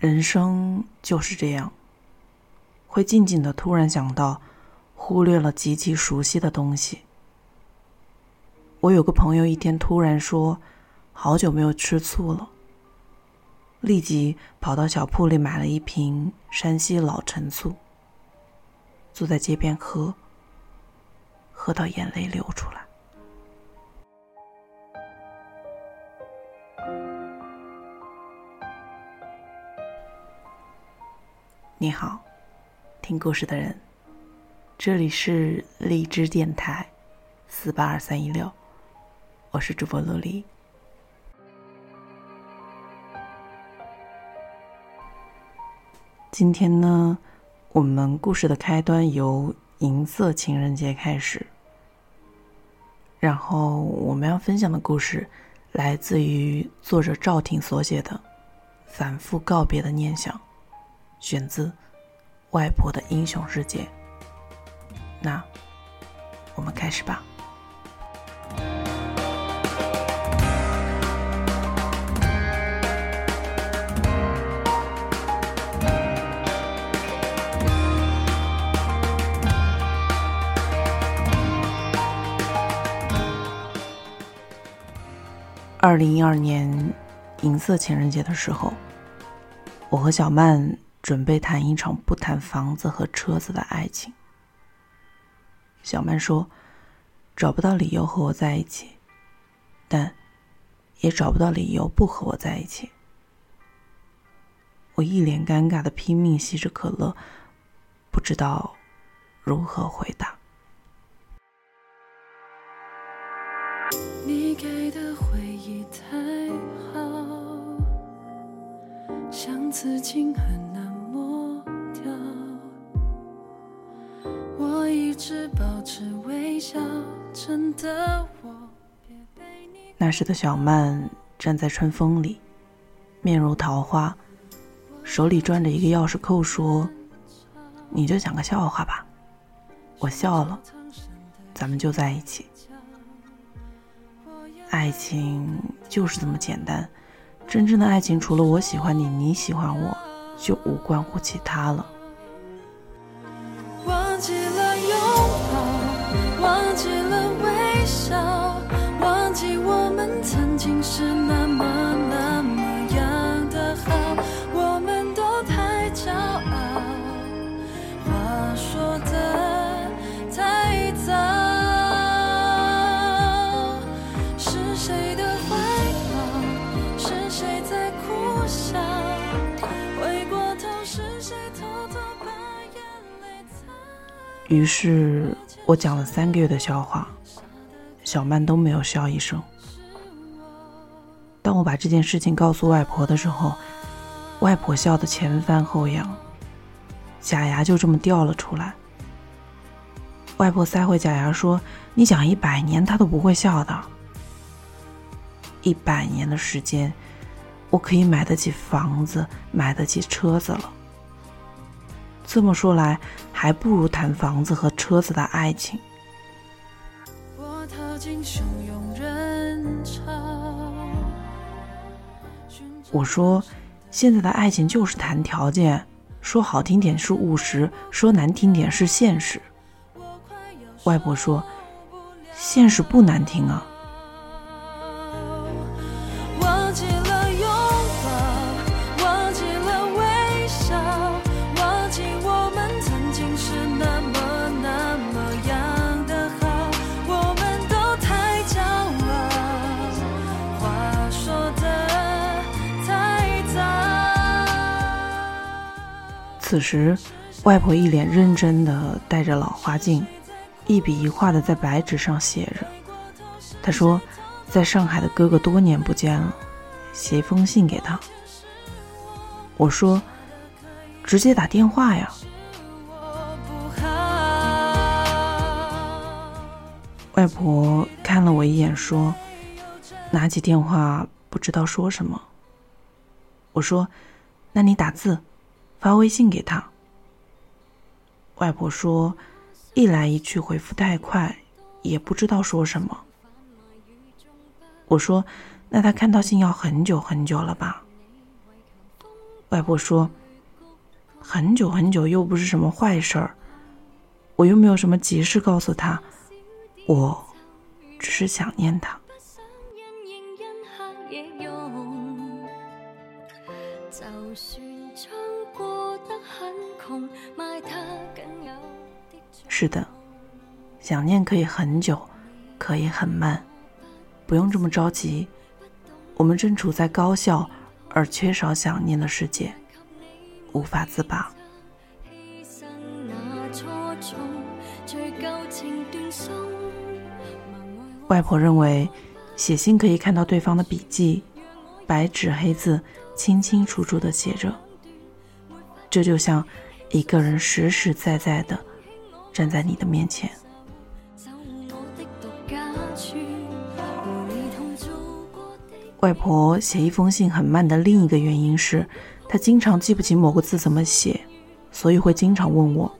人生就是这样，会静静的突然想到，忽略了极其熟悉的东西。我有个朋友一天突然说，好久没有吃醋了，立即跑到小铺里买了一瓶山西老陈醋，坐在街边喝，喝到眼泪流出来。你好，听故事的人，这里是荔枝电台，四八二三一六，我是主播陆离。今天呢，我们故事的开端由银色情人节开始，然后我们要分享的故事来自于作者赵婷所写的《反复告别的念想》。选自《外婆的英雄世界》。那，我们开始吧。二零一二年银色情人节的时候，我和小曼。准备谈一场不谈房子和车子的爱情。小曼说：“找不到理由和我在一起，但也找不到理由不和我在一起。”我一脸尴尬的拼命吸着可乐，不知道如何回答。你给的回忆太好，像刺青很难。保持微笑，真的我。那时的小曼站在春风里，面如桃花，手里攥着一个钥匙扣，说：“你就讲个笑话吧。”我笑了，咱们就在一起。爱情就是这么简单，真正的爱情除了我喜欢你，你喜欢我，就无关乎其他了。于是我讲了三个月的笑话，小曼都没有笑一声。当我把这件事情告诉外婆的时候，外婆笑得前翻后仰，假牙就这么掉了出来。外婆塞回假牙说：“你讲一百年，她都不会笑的。一百年的时间，我可以买得起房子，买得起车子了。”这么说来，还不如谈房子和车子的爱情。我说，现在的爱情就是谈条件，说好听点是务实，说难听点是现实。外婆说，现实不难听啊。此时，外婆一脸认真的戴着老花镜，一笔一画的在白纸上写着。她说：“在上海的哥哥多年不见了，写一封信给他。”我说：“直接打电话呀。”外婆看了我一眼，说：“拿起电话，不知道说什么。”我说：“那你打字。”发微信给他，外婆说：“一来一去回复太快，也不知道说什么。”我说：“那他看到信要很久很久了吧？”外婆说：“很久很久又不是什么坏事儿，我又没有什么急事告诉他，我只是想念他。”是的，想念可以很久，可以很慢，不用这么着急。我们正处在高效而缺少想念的世界，无法自拔。外婆认为，写信可以看到对方的笔记，白纸黑字，清清楚楚的写着。这就像一个人实实在在的站在你的面前。外婆写一封信很慢的另一个原因是，她经常记不起某个字怎么写，所以会经常问我。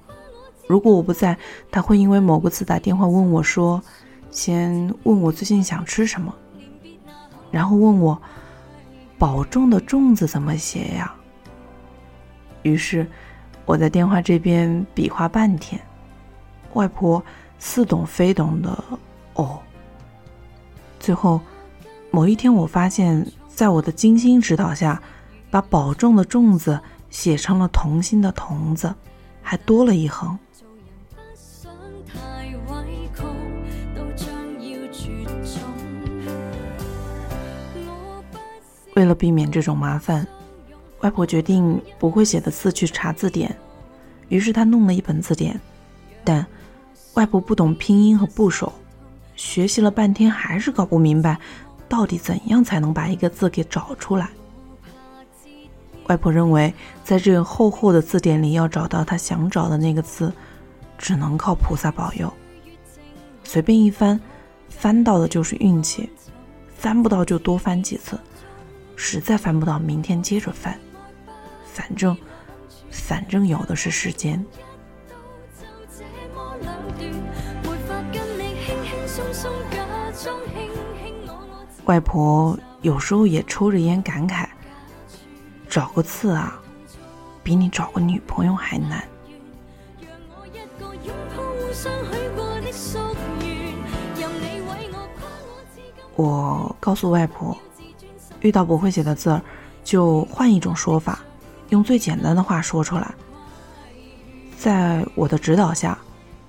如果我不在，她会因为某个字打电话问我，说：“先问我最近想吃什么。”然后问我：“保重的重字怎么写呀？”于是我在电话这边比划半天，外婆似懂非懂的哦。最后。某一天，我发现，在我的精心指导下，把“保重”的“重”字写成了“童心”的“童”字，还多了一横。为了避免这种麻烦，外婆决定不会写的字去查字典。于是她弄了一本字典，但外婆不懂拼音和部首，学习了半天还是搞不明白。到底怎样才能把一个字给找出来？外婆认为，在这个厚厚的字典里，要找到她想找的那个字，只能靠菩萨保佑。随便一翻，翻到的就是运气；翻不到就多翻几次，实在翻不到，明天接着翻。反正，反正有的是时间。外婆有时候也抽着烟感慨：“找个刺啊，比你找个女朋友还难。”我告诉外婆，遇到不会写的字儿，就换一种说法，用最简单的话说出来。在我的指导下，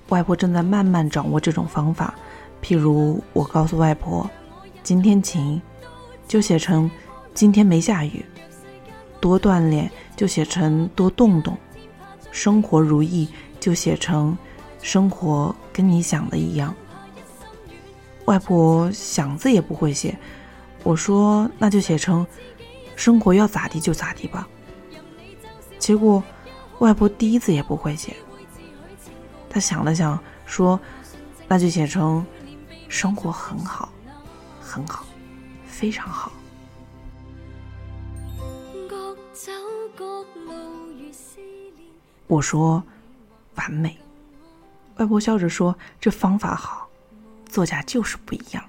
外婆正在慢慢掌握这种方法。譬如，我告诉外婆。今天晴，就写成今天没下雨；多锻炼就写成多动动；生活如意就写成生活跟你想的一样。外婆想字也不会写，我说那就写成生活要咋地就咋地吧。结果外婆第一字也不会写，她想了想说那就写成生活很好。很好，非常好。我说完美，外婆笑着说：“这方法好，作家就是不一样。”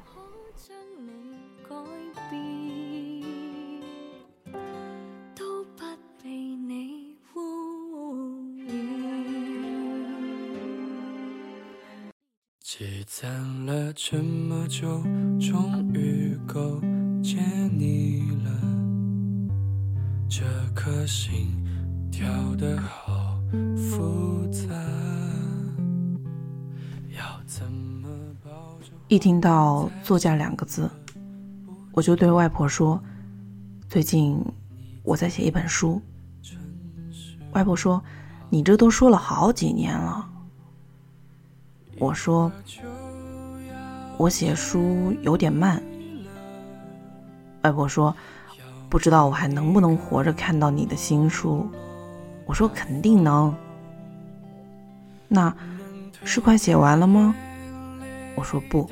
这么久，终于够见你了。这颗心跳得好复杂，要怎么抱着？一听到“作家”两个字，我就对外婆说：“最近我在写一本书。”外婆说：“你这都说了好几年了。”我说：“我写书有点慢。”外婆说：“不知道我还能不能活着看到你的新书？”我说：“肯定能。”那是快写完了吗？我说：“不，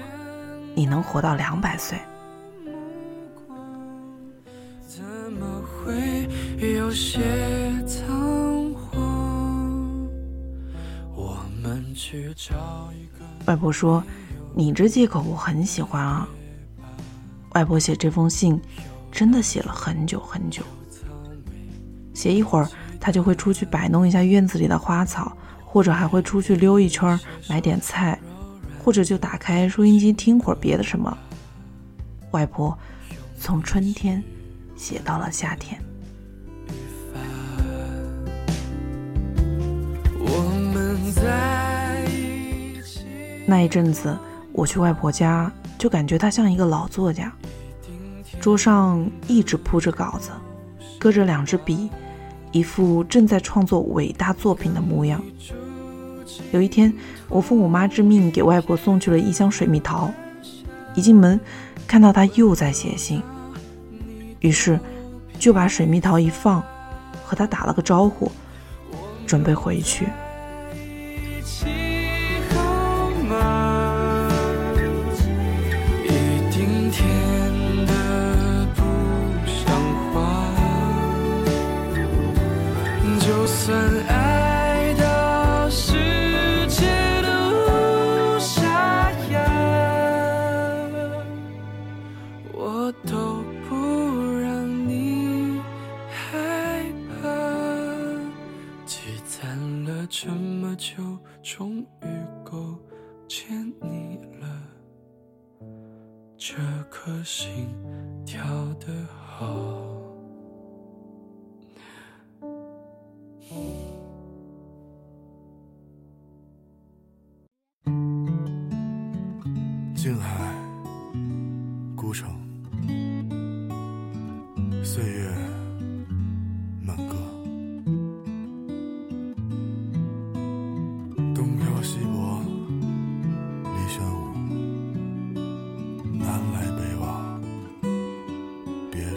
你能活到两百岁。”怎么会有些？外婆说：“你这借口我很喜欢啊。”外婆写这封信，真的写了很久很久。写一会儿，她就会出去摆弄一下院子里的花草，或者还会出去溜一圈买点菜，或者就打开收音机听会儿别的什么。外婆从春天写到了夏天。那一阵子，我去外婆家，就感觉她像一个老作家，桌上一直铺着稿子，搁着两支笔，一副正在创作伟大作品的模样。有一天，我奉我妈之命给外婆送去了一箱水蜜桃，一进门看到她又在写信，于是就把水蜜桃一放，和她打了个招呼，准备回去。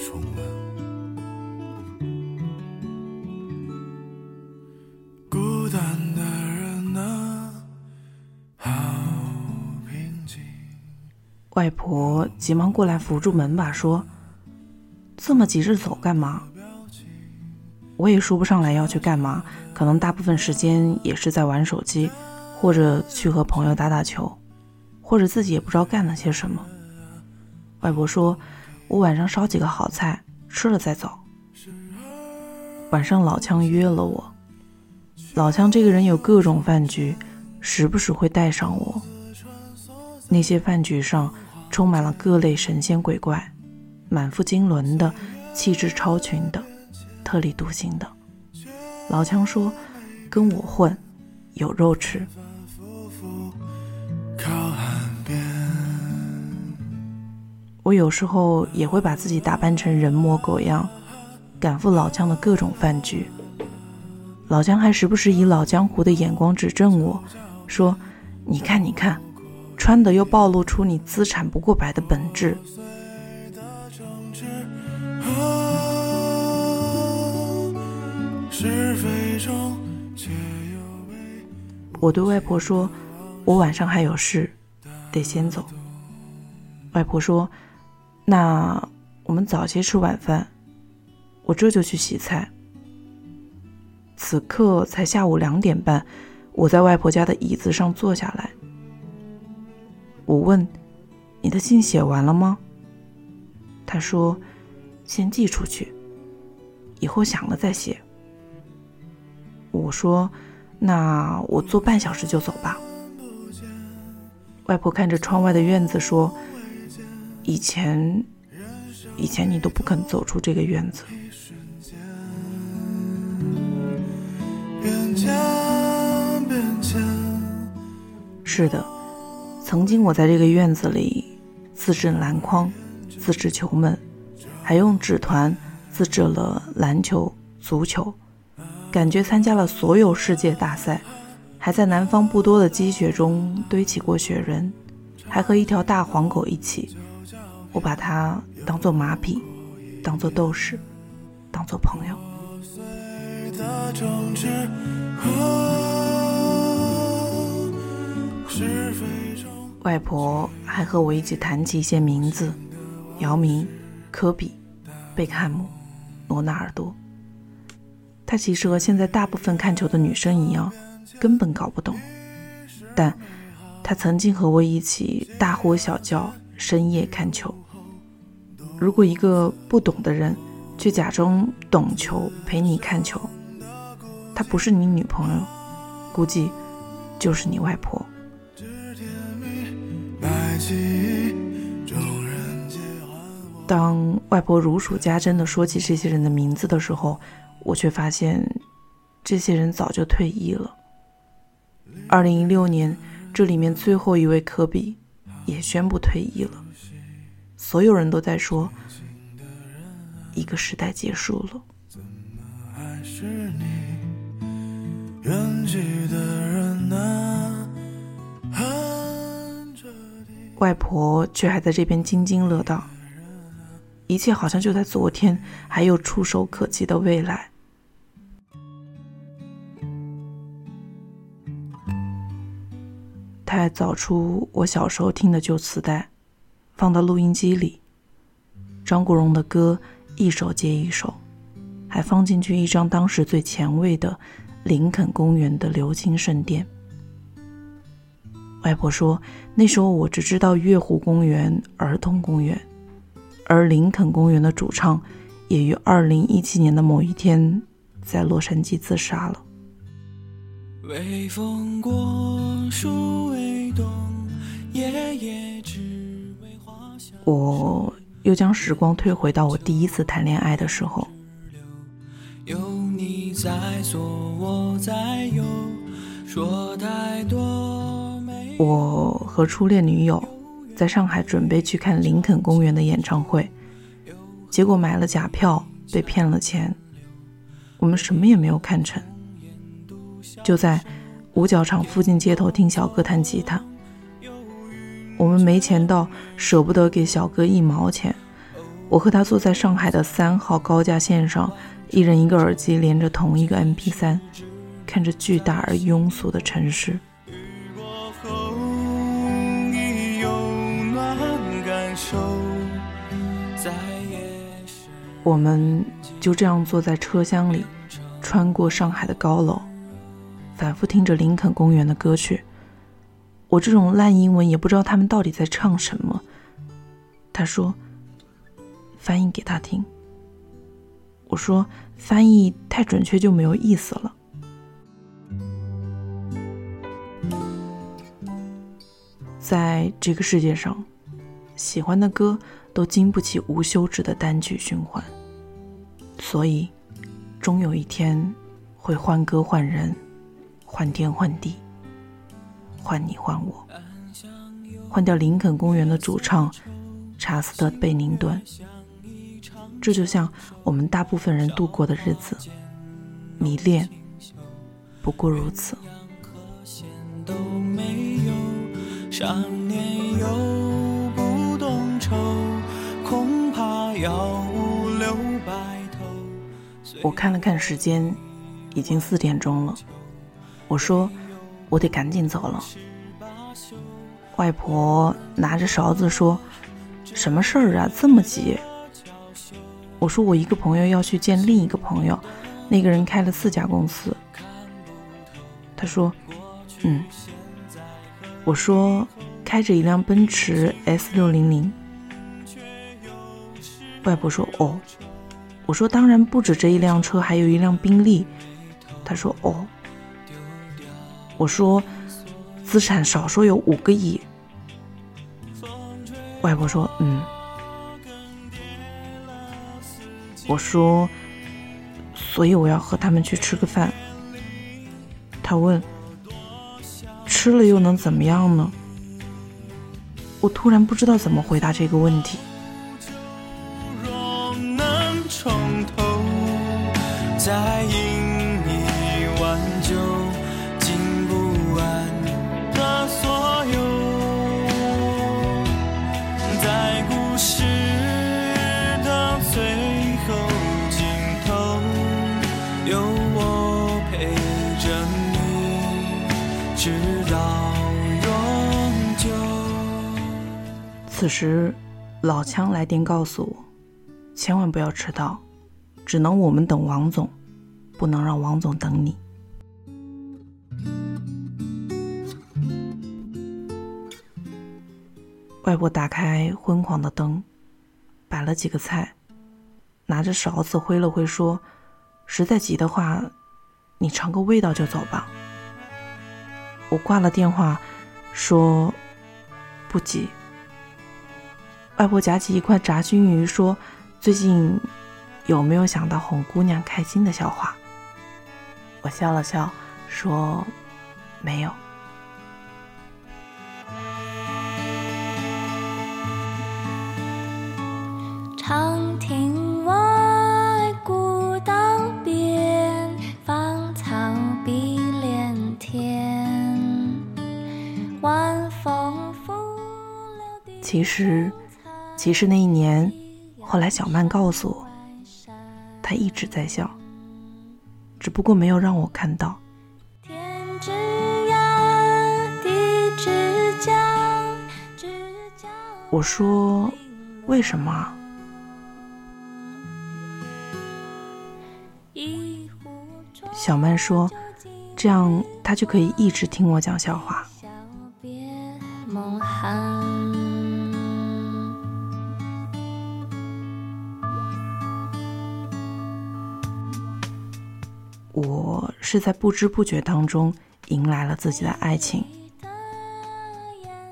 重温。孤单的人啊，好平静。外婆急忙过来扶住门把，说：“这么急着走干嘛？”我也说不上来要去干嘛，可能大部分时间也是在玩手机，或者去和朋友打打球，或者自己也不知道干了些什么。外婆说：“我晚上烧几个好菜，吃了再走。”晚上老枪约了我，老枪这个人有各种饭局，时不时会带上我。那些饭局上充满了各类神仙鬼怪，满腹经纶的，气质超群的，特立独行的。老枪说：“跟我混，有肉吃。我有时候也会把自己打扮成人模狗样，赶赴老姜的各种饭局。老姜还时不时以老江湖的眼光指正我，说：“你看，你看。”穿的又暴露出你资产不过百的本质。我对外婆说：“我晚上还有事，得先走。”外婆说：“那我们早些吃晚饭，我这就去洗菜。”此刻才下午两点半，我在外婆家的椅子上坐下来。我问：“你的信写完了吗？”他说：“先寄出去，以后想了再写。”我说：“那我坐半小时就走吧。”外婆看着窗外的院子说：“以前，以前你都不肯走出这个院子。”是的。曾经我在这个院子里自制篮筐、自制球门，还用纸团自制了篮球、足球，感觉参加了所有世界大赛，还在南方不多的积雪中堆起过雪人，还和一条大黄狗一起，我把它当做马匹，当做斗士，当做朋友。外婆还和我一起谈起一些名字：姚明、科比、贝克汉姆、罗纳尔多。她其实和现在大部分看球的女生一样，根本搞不懂。但她曾经和我一起大呼小叫，深夜看球。如果一个不懂的人却假装懂球陪你看球。她不是你女朋友，估计就是你外婆。当外婆如数家珍的说起这些人的名字的时候，我却发现，这些人早就退役了。二零一六年，这里面最后一位科比也宣布退役了。所有人都在说，一个时代结束了。外婆却还在这边津津乐道，一切好像就在昨天，还有触手可及的未来。他还找出我小时候听的旧磁带，放到录音机里，张国荣的歌一首接一首，还放进去一张当时最前卫的林肯公园的流金圣殿。外婆说，那时候我只知道月湖公园、儿童公园，而林肯公园的主唱也于二零一七年的某一天在洛杉矶自杀了。微风过，树微动，夜夜只为花香。我又将时光退回到我第一次谈恋爱的时候。有你在左，我在右，说太多没。我和初恋女友在上海准备去看林肯公园的演唱会，结果买了假票，被骗了钱，我们什么也没有看成。就在五角场附近街头听小哥弹吉他，我们没钱到，舍不得给小哥一毛钱。我和他坐在上海的三号高架线上，一人一个耳机，连着同一个 MP3，看着巨大而庸俗的城市。我们就这样坐在车厢里，穿过上海的高楼。反复听着林肯公园的歌曲，我这种烂英文也不知道他们到底在唱什么。他说：“翻译给他听。”我说：“翻译太准确就没有意思了。”在这个世界上，喜欢的歌都经不起无休止的单曲循环，所以终有一天会换歌换人。换天换地，换你换我，换掉林肯公园的主唱查斯特·贝宁顿。这就像我们大部分人度过的日子，迷恋不过如此。我看了看时间，已经四点钟了。我说：“我得赶紧走了。”外婆拿着勺子说：“什么事儿啊，这么急？”我说：“我一个朋友要去见另一个朋友，那个人开了四家公司。”他说：“嗯。”我说：“开着一辆奔驰 S 六零零。”外婆说：“哦。”我说：“当然不止这一辆车，还有一辆宾利。”他说：“哦。”我说，资产少说有五个亿。外婆说：“嗯。”我说：“所以我要和他们去吃个饭。”他问：“吃了又能怎么样呢？”我突然不知道怎么回答这个问题。此时，老枪来电告诉我，千万不要迟到，只能我们等王总，不能让王总等你。外婆打开昏黄的灯，摆了几个菜，拿着勺子挥了挥，说：“实在急的话，你尝个味道就走吧。”我挂了电话，说：“不急。”外婆夹起一块炸熏鱼，说：“最近有没有想到哄姑娘开心的笑话？”我笑了笑，说：“没有。”长亭外，古道边，芳草碧连天。晚风拂柳其实，其实那一年，后来小曼告诉我，她一直在笑，只不过没有让我看到。我说：“为什么？”小曼说：“这样她就可以一直听我讲笑话。”我是在不知不觉当中迎来了自己的爱情。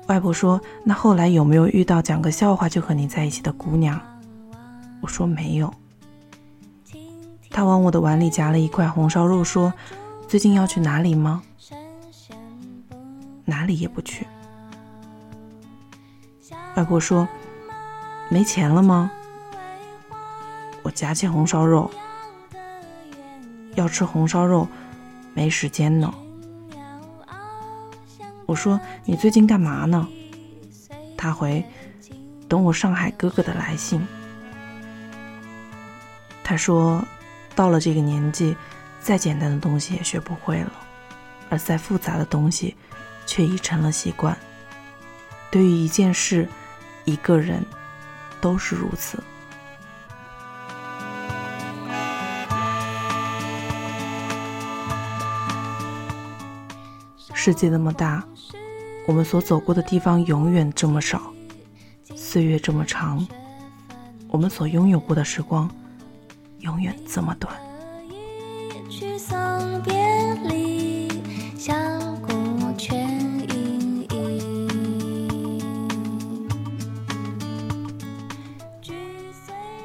外婆说：“那后来有没有遇到讲个笑话就和你在一起的姑娘？”我说：“没有。”他往我的碗里夹了一块红烧肉，说：“最近要去哪里吗？”哪里也不去。外婆说：“没钱了吗？”我夹起红烧肉，要吃红烧肉，没时间呢。我说：“你最近干嘛呢？”他回：“等我上海哥哥的来信。”他说。到了这个年纪，再简单的东西也学不会了，而再复杂的东西，却已成了习惯。对于一件事、一个人，都是如此。世界那么大，我们所走过的地方永远这么少，岁月这么长，我们所拥有过的时光。永远这么短。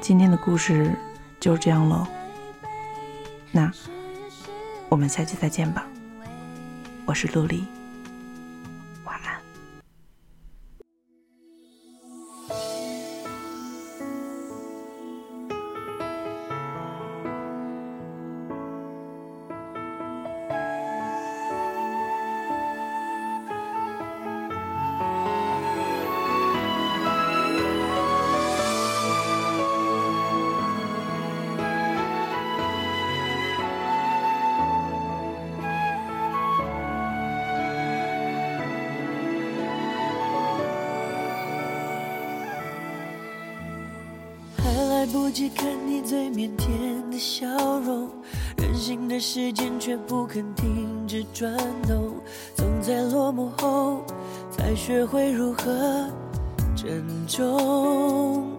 今天的故事就这样喽，那我们下期再见吧。我是陆离。来不及看你最腼腆的笑容，任性的时间却不肯停止转动，总在落幕后才学会如何珍重。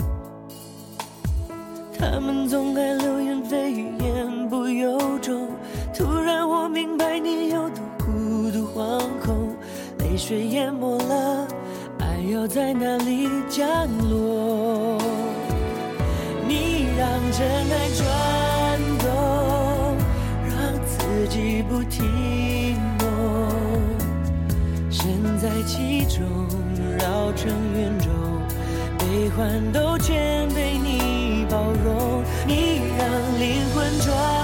他们总爱流言蜚语，言不由衷。突然我明白你有多孤独惶恐，泪水淹没了，爱要在哪里降落？让真爱转动，让自己不停梦，身在其中，绕成圆周，悲欢都全被你包容。你让灵魂转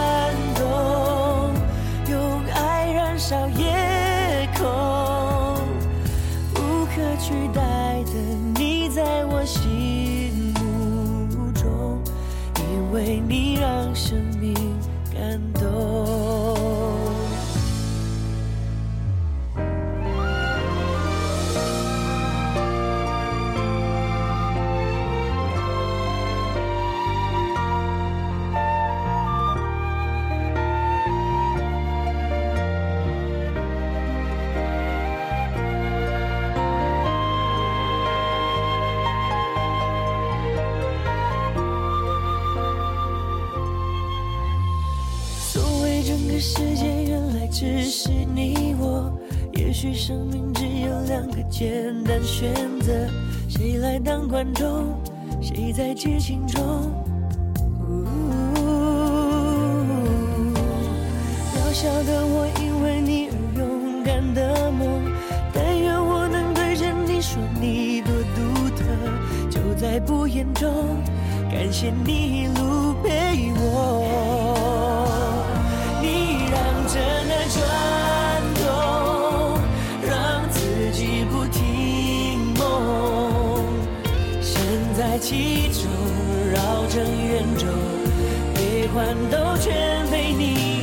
只是你我。也许生命只有两个简单选择，谁来当观众，谁在剧情中？渺小的我因为你而勇敢的梦，但愿我能对着你说你多独特，就在不言中，感谢你一路陪我。成圆周，悲欢都全被你